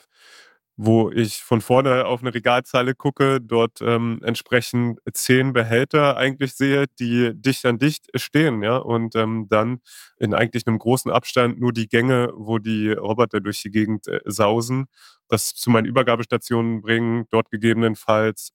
wo ich von vorne auf eine Regalzeile gucke, dort ähm, entsprechend zehn Behälter eigentlich sehe, die dicht an dicht stehen, ja, und ähm, dann in eigentlich einem großen Abstand nur die Gänge, wo die Roboter durch die Gegend äh, sausen, das zu meinen Übergabestationen bringen, dort gegebenenfalls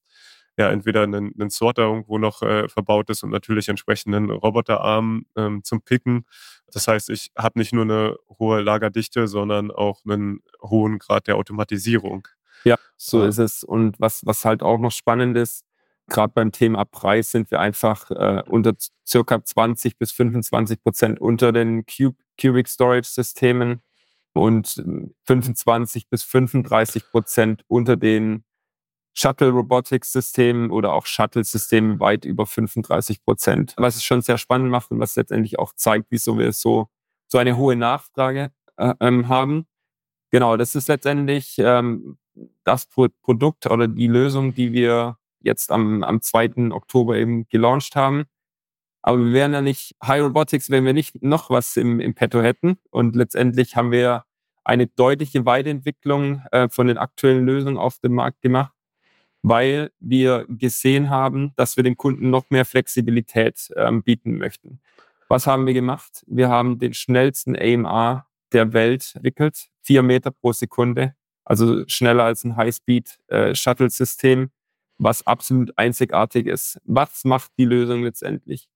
ja entweder einen, einen Sorter irgendwo noch äh, verbaut ist und natürlich entsprechenden Roboterarm ähm, zum Picken. Das heißt, ich habe nicht nur eine hohe Lagerdichte, sondern auch einen hohen Grad der Automatisierung.
Ja, so ist es. Und was, was halt auch noch spannend ist, gerade beim Thema Preis sind wir einfach äh, unter circa 20 bis 25 Prozent unter den Cubic Storage Systemen und 25 bis 35 Prozent unter den Shuttle Robotics Systemen oder auch Shuttle Systemen weit über 35 Prozent. Was es schon sehr spannend macht und was letztendlich auch zeigt, wieso wir so, so eine hohe Nachfrage äh, ähm, haben. Genau, das ist letztendlich ähm, das Pro Produkt oder die Lösung, die wir jetzt am, am 2. Oktober eben gelauncht haben. Aber wir wären ja nicht High Robotics, wenn wir nicht noch was im, im Petto hätten. Und letztendlich haben wir eine deutliche Weiterentwicklung äh, von den aktuellen Lösungen auf dem Markt gemacht weil wir gesehen haben, dass wir den Kunden noch mehr Flexibilität ähm, bieten möchten. Was haben wir gemacht? Wir haben den schnellsten AMR der Welt entwickelt, vier Meter pro Sekunde, also schneller als ein High-Speed-Shuttle-System, äh, was absolut einzigartig ist. Was macht die Lösung letztendlich?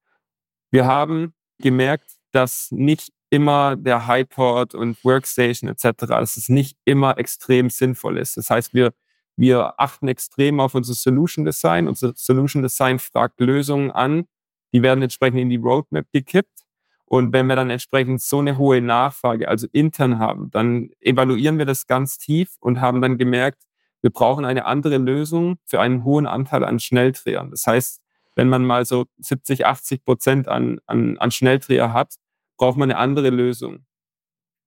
Wir haben gemerkt, dass nicht immer der Highport und Workstation etc., dass es nicht immer extrem sinnvoll ist. Das heißt, wir wir achten extrem auf unser Solution Design. Unser Solution Design fragt Lösungen an, die werden entsprechend in die Roadmap gekippt. Und wenn wir dann entsprechend so eine hohe Nachfrage, also intern haben, dann evaluieren wir das ganz tief und haben dann gemerkt, wir brauchen eine andere Lösung für einen hohen Anteil an Schnelldrehern. Das heißt, wenn man mal so 70, 80 Prozent an, an, an Schnelldreher hat, braucht man eine andere Lösung.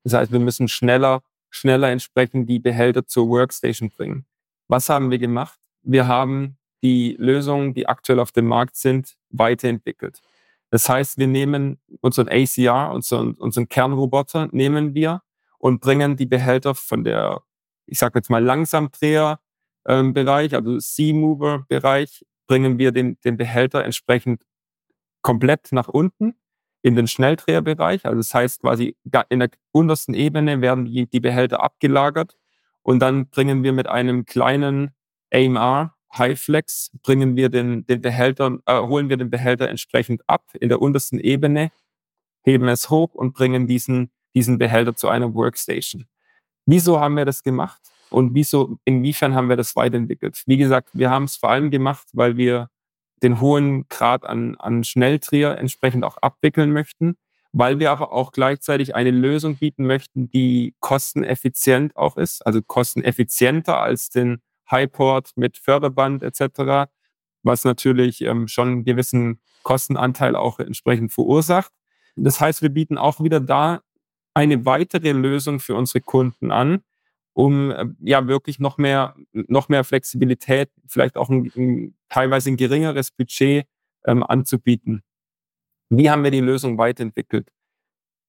Das heißt, wir müssen schneller, schneller entsprechend die Behälter zur Workstation bringen. Was haben wir gemacht? Wir haben die Lösungen, die aktuell auf dem Markt sind, weiterentwickelt. Das heißt, wir nehmen unseren ACR, unseren, unseren Kernroboter, nehmen wir und bringen die Behälter von der, ich sage jetzt mal Langsamdreher-Bereich, ähm, also C-Mover-Bereich, bringen wir den, den Behälter entsprechend komplett nach unten in den Schnelldreherbereich. Also das heißt quasi in der untersten Ebene werden die Behälter abgelagert und dann bringen wir mit einem kleinen AMR Highflex, bringen wir den, den Behälter, äh, holen wir den Behälter entsprechend ab in der untersten Ebene, heben es hoch und bringen diesen, diesen Behälter zu einer Workstation. Wieso haben wir das gemacht? Und wieso, inwiefern haben wir das weiterentwickelt? Wie gesagt, wir haben es vor allem gemacht, weil wir den hohen Grad an, an Schnelldreher entsprechend auch abwickeln möchten weil wir aber auch gleichzeitig eine Lösung bieten möchten, die kosteneffizient auch ist, also kosteneffizienter als den Highport mit Förderband etc., was natürlich ähm, schon einen gewissen Kostenanteil auch entsprechend verursacht. Das heißt, wir bieten auch wieder da eine weitere Lösung für unsere Kunden an, um äh, ja wirklich noch mehr, noch mehr Flexibilität, vielleicht auch ein, ein teilweise ein geringeres Budget ähm, anzubieten. Wie haben wir die Lösung weiterentwickelt?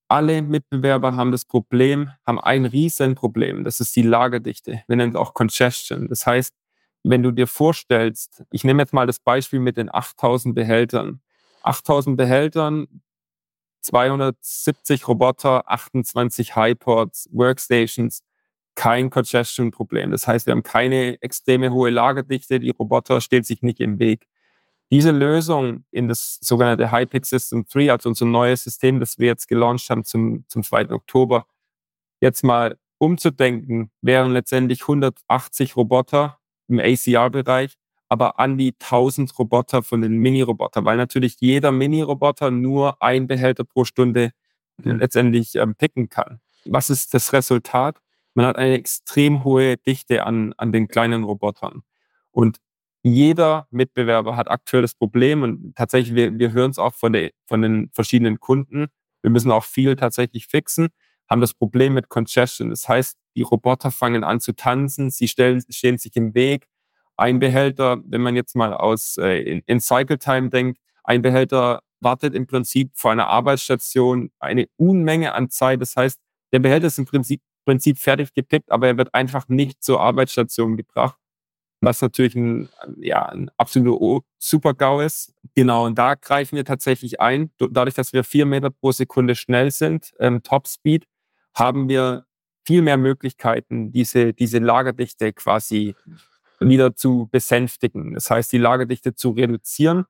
Alle Mitbewerber haben das Problem, haben ein Riesenproblem. Das ist die Lagerdichte. Wir nennen es auch Congestion. Das heißt, wenn du dir vorstellst, ich nehme jetzt mal das Beispiel mit den 8000 Behältern. 8000 Behältern, 270 Roboter, 28 Highports, Workstations, kein Congestion-Problem. Das heißt, wir haben keine extreme hohe Lagerdichte, die Roboter stehen sich nicht im Weg. Diese Lösung in das sogenannte Hypix System 3, also unser neues System, das wir jetzt gelauncht haben zum, zum 2. Oktober, jetzt mal umzudenken, wären letztendlich 180 Roboter im ACR-Bereich, aber an die 1000 Roboter von den Mini-Roboter, weil natürlich jeder Mini-Roboter nur ein Behälter pro Stunde letztendlich ähm, picken kann. Was ist das Resultat? Man hat eine extrem hohe Dichte an, an den kleinen Robotern. Und jeder Mitbewerber hat aktuell das Problem und tatsächlich, wir, wir hören es auch von, der, von den verschiedenen Kunden. Wir müssen auch viel tatsächlich fixen, haben das Problem mit Congestion. Das heißt, die Roboter fangen an zu tanzen, sie stellen, stehen sich im Weg. Ein Behälter, wenn man jetzt mal aus äh, in, in Cycle Time denkt, ein Behälter wartet im Prinzip vor einer Arbeitsstation eine Unmenge an Zeit. Das heißt, der Behälter ist im Prinzip, Prinzip fertig gepickt, aber er wird einfach nicht zur Arbeitsstation gebracht was natürlich ein, ja, ein absoluter Super-GAU ist. Genau, und da greifen wir tatsächlich ein. Dadurch, dass wir vier Meter pro Sekunde schnell sind, ähm, Top-Speed, haben wir viel mehr Möglichkeiten, diese, diese Lagerdichte quasi wieder zu besänftigen. Das heißt, die Lagerdichte zu reduzieren.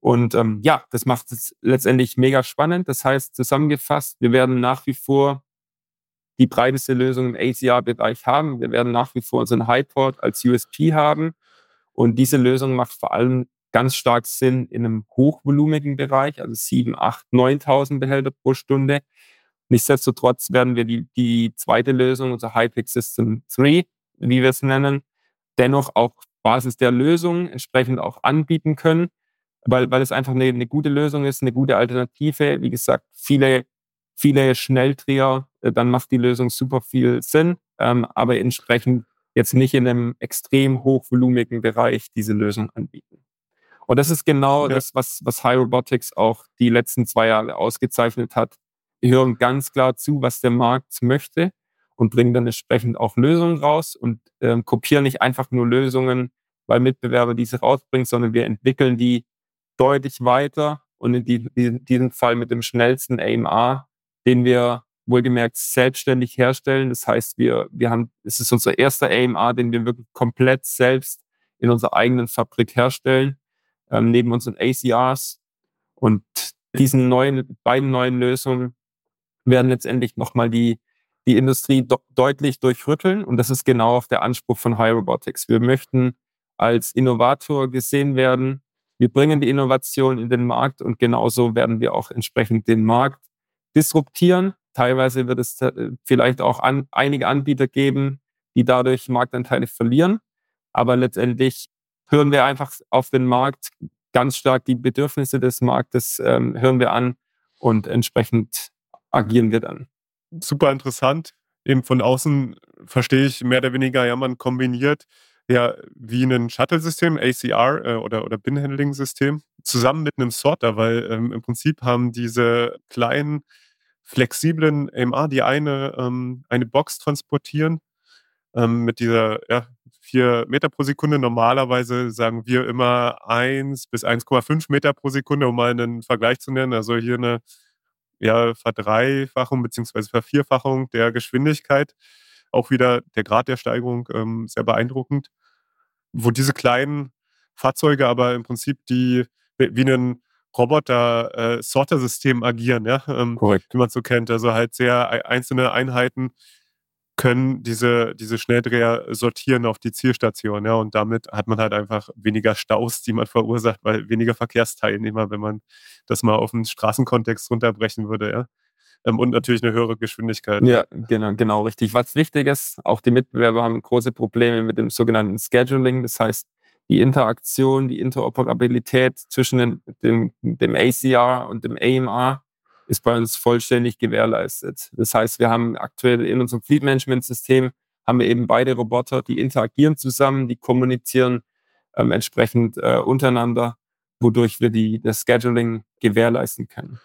Und ähm, ja, das macht es letztendlich mega spannend. Das heißt, zusammengefasst, wir werden nach wie vor die breiteste Lösung im ACR-Bereich haben. Wir werden nach wie vor unseren Highport als USP haben. Und diese Lösung macht vor allem ganz stark Sinn in einem hochvolumigen Bereich, also 7, 8, 9.000 Behälter pro Stunde. Nichtsdestotrotz werden wir die, die zweite Lösung, unser Hypex System 3, wie wir es nennen, dennoch auf Basis der Lösung entsprechend auch anbieten können, weil, weil es einfach eine, eine gute Lösung ist, eine gute Alternative. Wie gesagt, viele viele Schnelldreher, äh, dann macht die Lösung super viel Sinn, ähm, aber entsprechend jetzt nicht in einem extrem hochvolumigen Bereich diese Lösung anbieten. Und das ist genau ja. das, was, was High Robotics auch die letzten zwei Jahre ausgezeichnet hat. Wir hören ganz klar zu, was der Markt möchte und bringen dann entsprechend auch Lösungen raus und ähm, kopieren nicht einfach nur Lösungen, weil Mitbewerber diese rausbringen, sondern wir entwickeln die deutlich weiter und in die, die, diesem Fall mit dem schnellsten AMR den wir wohlgemerkt selbstständig herstellen. Das heißt, wir, wir haben, es ist unser erster AMR, den wir wirklich komplett selbst in unserer eigenen Fabrik herstellen, ähm, neben unseren ACRs. Und diesen neuen, beiden neuen Lösungen werden letztendlich nochmal die, die Industrie deutlich durchrütteln. Und das ist genau auch der Anspruch von High Robotics. Wir möchten als Innovator gesehen werden. Wir bringen die Innovation in den Markt und genauso werden wir auch entsprechend den Markt disruptieren. Teilweise wird es äh, vielleicht auch an, einige Anbieter geben, die dadurch Marktanteile verlieren. Aber letztendlich hören wir einfach auf den Markt ganz stark die Bedürfnisse des Marktes, ähm, hören wir an und entsprechend agieren wir dann.
Super interessant. Eben von außen verstehe ich mehr oder weniger, ja, man kombiniert ja wie ein Shuttle-System, ACR äh, oder, oder Bin-Handling-System, zusammen mit einem Sorter, weil ähm, im Prinzip haben diese kleinen flexiblen AMR, die eine, ähm, eine Box transportieren ähm, mit dieser ja, 4 Meter pro Sekunde. Normalerweise sagen wir immer 1 bis 1,5 Meter pro Sekunde, um mal einen Vergleich zu nennen. Also hier eine ja, Verdreifachung bzw. Vervierfachung der Geschwindigkeit. Auch wieder der Grad der Steigerung ähm, sehr beeindruckend. Wo diese kleinen Fahrzeuge aber im Prinzip die wie ein Roboter-Sorter-System äh, agieren, ja, ähm, Korrekt. wie man es so kennt. Also halt sehr einzelne Einheiten können diese, diese Schnelldreher sortieren auf die Zielstation, ja, und damit hat man halt einfach weniger Staus, die man verursacht, weil weniger Verkehrsteilnehmer, wenn man das mal auf den Straßenkontext runterbrechen würde, ja. Ähm, und natürlich eine höhere Geschwindigkeit.
Ja, genau, genau, richtig. Was wichtig ist, auch die Mitbewerber haben große Probleme mit dem sogenannten Scheduling. Das heißt, die Interaktion, die Interoperabilität zwischen dem, dem, ACR und dem AMR ist bei uns vollständig gewährleistet. Das heißt, wir haben aktuell in unserem Fleet Management System haben wir eben beide Roboter, die interagieren zusammen, die kommunizieren ähm, entsprechend äh, untereinander, wodurch wir die, das Scheduling gewährleisten können.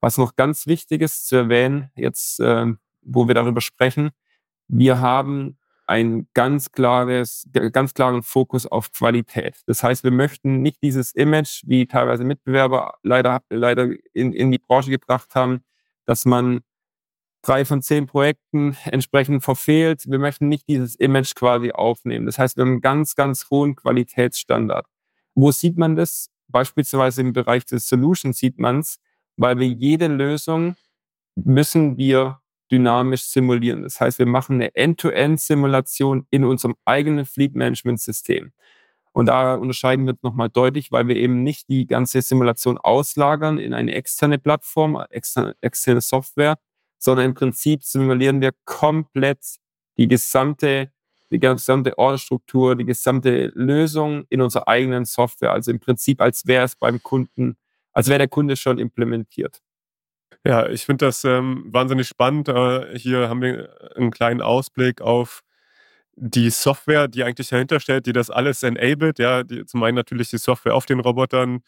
Was noch ganz wichtig ist zu erwähnen, jetzt, äh, wo wir darüber sprechen, wir haben ein ganz klares, ganz klaren Fokus auf Qualität. Das heißt, wir möchten nicht dieses Image, wie teilweise Mitbewerber leider, leider in, in die Branche gebracht haben, dass man drei von zehn Projekten entsprechend verfehlt. Wir möchten nicht dieses Image quasi aufnehmen. Das heißt, wir haben einen ganz, ganz hohen Qualitätsstandard. Wo sieht man das? Beispielsweise im Bereich des Solutions sieht man es, weil wir jede Lösung müssen wir dynamisch simulieren. Das heißt, wir machen eine End-to-End-Simulation in unserem eigenen Fleet-Management-System. Und da unterscheiden wir uns nochmal deutlich, weil wir eben nicht die ganze Simulation auslagern in eine externe Plattform, externe, externe Software, sondern im Prinzip simulieren wir komplett die gesamte die gesamte Orderstruktur, die gesamte Lösung in unserer eigenen Software. Also im Prinzip, als wäre es beim Kunden, als wäre der Kunde schon implementiert.
Ja, ich finde das ähm, wahnsinnig spannend. Äh, hier haben wir einen kleinen Ausblick auf die Software, die eigentlich dahinter steht, die das alles enabled. Ja, die, zum einen natürlich die Software auf den Robotern,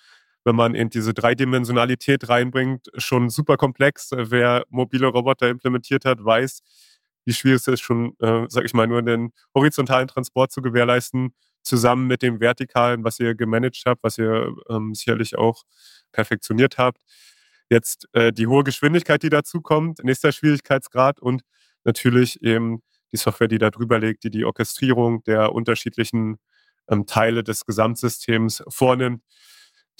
wenn man in diese Dreidimensionalität reinbringt, schon super komplex. Wer mobile Roboter implementiert hat, weiß, wie schwierig es ist, schon, äh, sag ich mal, nur den horizontalen Transport zu gewährleisten, zusammen mit dem vertikalen, was ihr gemanagt habt, was ihr ähm, sicherlich auch perfektioniert habt. Jetzt äh, die hohe Geschwindigkeit, die dazu kommt, nächster Schwierigkeitsgrad und natürlich eben die Software, die da drüber liegt, die die Orchestrierung der unterschiedlichen ähm, Teile des Gesamtsystems vornimmt,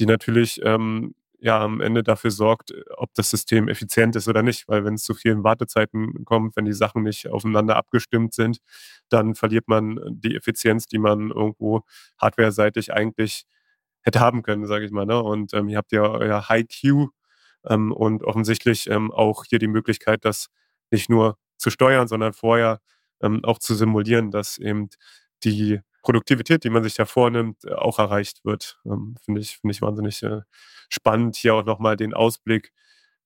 die natürlich ähm, ja am Ende dafür sorgt, ob das System effizient ist oder nicht. Weil wenn es zu vielen Wartezeiten kommt, wenn die Sachen nicht aufeinander abgestimmt sind, dann verliert man die Effizienz, die man irgendwo hardware-seitig eigentlich hätte haben können, sage ich mal. Ne? Und ähm, ihr habt ja euer High-Q ähm, und offensichtlich ähm, auch hier die Möglichkeit, das nicht nur zu steuern, sondern vorher ähm, auch zu simulieren, dass eben die Produktivität, die man sich da vornimmt, äh, auch erreicht wird. Ähm, Finde ich, find ich wahnsinnig äh, spannend. Hier auch nochmal den Ausblick,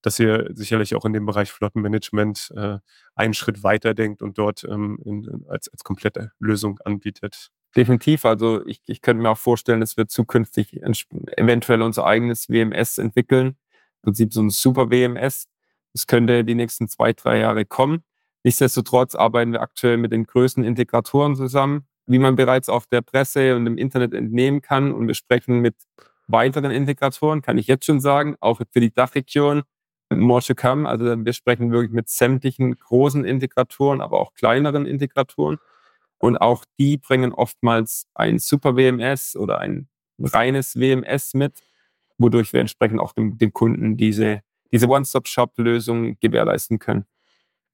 dass ihr sicherlich auch in dem Bereich Flottenmanagement äh, einen Schritt weiter denkt und dort ähm, in, als, als komplette Lösung anbietet.
Definitiv. Also ich, ich könnte mir auch vorstellen, dass wir zukünftig eventuell unser eigenes WMS entwickeln. Prinzip so ein super WMS. Das könnte die nächsten zwei, drei Jahre kommen. Nichtsdestotrotz arbeiten wir aktuell mit den größten Integratoren zusammen, wie man bereits auf der Presse und im Internet entnehmen kann. Und wir sprechen mit weiteren Integratoren, kann ich jetzt schon sagen, auch für die Dachregion. More to come. Also wir sprechen wirklich mit sämtlichen großen Integratoren, aber auch kleineren Integratoren. Und auch die bringen oftmals ein Super WMS oder ein reines WMS mit, wodurch wir entsprechend auch dem, dem Kunden diese, diese One-Stop-Shop-Lösung gewährleisten können.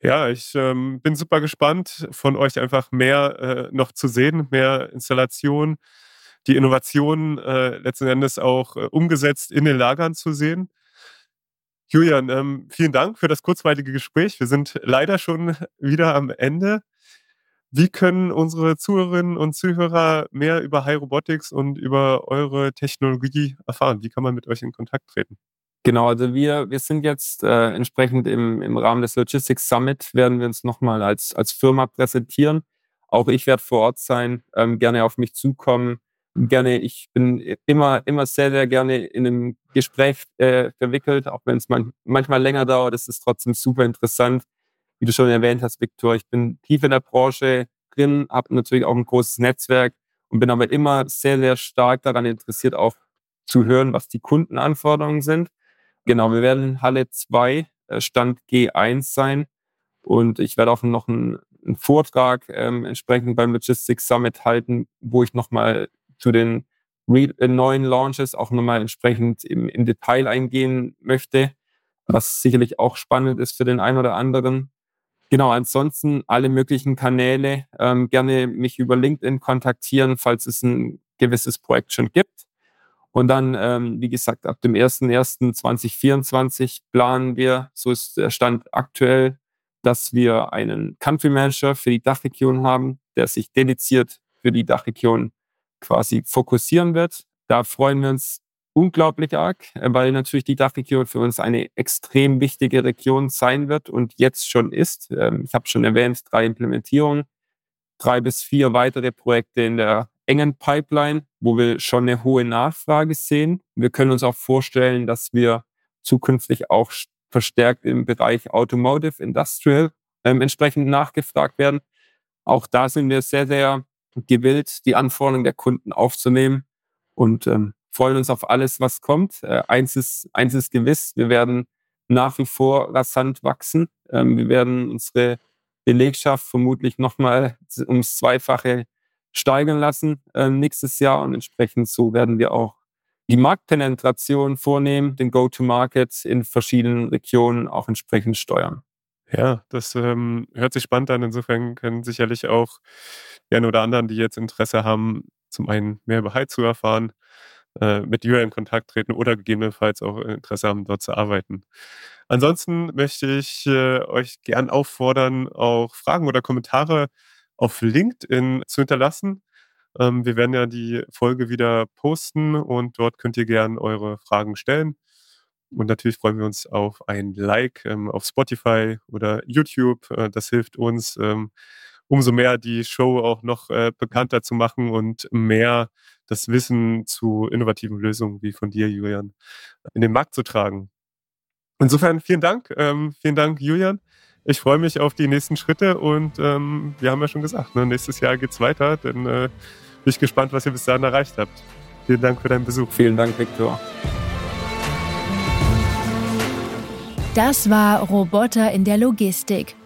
Ja, ich ähm, bin super gespannt, von euch einfach mehr äh, noch zu sehen, mehr Installationen, die Innovationen äh, letzten Endes auch äh, umgesetzt in den Lagern zu sehen. Julian, ähm, vielen Dank für das kurzweilige Gespräch. Wir sind leider schon wieder am Ende. Wie können unsere Zuhörerinnen und Zuhörer mehr über High Robotics und über eure Technologie erfahren? Wie kann man mit euch in Kontakt treten?
Genau, also wir, wir sind jetzt äh, entsprechend im, im Rahmen des Logistics Summit, werden wir uns nochmal als, als Firma präsentieren. Auch ich werde vor Ort sein, ähm, gerne auf mich zukommen. Gerne, ich bin immer, immer sehr, sehr gerne in einem Gespräch äh, verwickelt, auch wenn es man, manchmal länger dauert. Es ist trotzdem super interessant. Wie du schon erwähnt hast, Viktor, ich bin tief in der Branche drin, habe natürlich auch ein großes Netzwerk und bin aber immer sehr, sehr stark daran interessiert, auch zu hören, was die Kundenanforderungen sind Genau, wir werden in Halle 2, äh, Stand G1 sein. Und ich werde auch noch einen, einen Vortrag ähm, entsprechend beim Logistics Summit halten, wo ich nochmal zu den äh, neuen Launches auch nochmal entsprechend im, im Detail eingehen möchte, was sicherlich auch spannend ist für den einen oder anderen. Genau, ansonsten alle möglichen Kanäle ähm, gerne mich über LinkedIn kontaktieren, falls es ein gewisses Projekt schon gibt. Und dann, ähm, wie gesagt, ab dem 01.01.2024 planen wir, so ist der Stand aktuell, dass wir einen Country Manager für die Dachregion haben, der sich dediziert für die Dachregion quasi fokussieren wird. Da freuen wir uns unglaublich arg, äh, weil natürlich die Dachregion für uns eine extrem wichtige Region sein wird und jetzt schon ist. Ähm, ich habe schon erwähnt, drei Implementierungen, drei bis vier weitere Projekte in der engen Pipeline, wo wir schon eine hohe Nachfrage sehen. Wir können uns auch vorstellen, dass wir zukünftig auch verstärkt im Bereich Automotive, Industrial ähm, entsprechend nachgefragt werden. Auch da sind wir sehr, sehr gewillt, die Anforderungen der Kunden aufzunehmen und ähm, freuen uns auf alles, was kommt. Äh, eins, ist, eins ist gewiss, wir werden nach wie vor rasant wachsen. Ähm, wir werden unsere Belegschaft vermutlich nochmal ums Zweifache steigern lassen äh, nächstes Jahr und entsprechend so werden wir auch die Marktpenetration vornehmen, den Go-to-Market in verschiedenen Regionen auch entsprechend steuern.
Ja, das ähm, hört sich spannend an. Insofern können sicherlich auch die einen oder anderen, die jetzt Interesse haben, zum einen mehr über Hyde zu erfahren, äh, mit Julia in Kontakt treten oder gegebenenfalls auch Interesse haben, dort zu arbeiten. Ansonsten möchte ich äh, euch gern auffordern, auch Fragen oder Kommentare auf LinkedIn zu hinterlassen. Ähm, wir werden ja die Folge wieder posten und dort könnt ihr gern eure Fragen stellen. Und natürlich freuen wir uns auf ein Like ähm, auf Spotify oder YouTube. Äh, das hilft uns, ähm, umso mehr die Show auch noch äh, bekannter zu machen und mehr das Wissen zu innovativen Lösungen wie von dir, Julian, in den Markt zu tragen. Insofern vielen Dank. Ähm, vielen Dank, Julian. Ich freue mich auf die nächsten Schritte und ähm, wir haben ja schon gesagt, ne, nächstes Jahr geht's weiter. Dann äh, bin ich gespannt, was ihr bis dahin erreicht habt. Vielen Dank für deinen Besuch.
Vielen Dank, Viktor.
Das war Roboter in der Logistik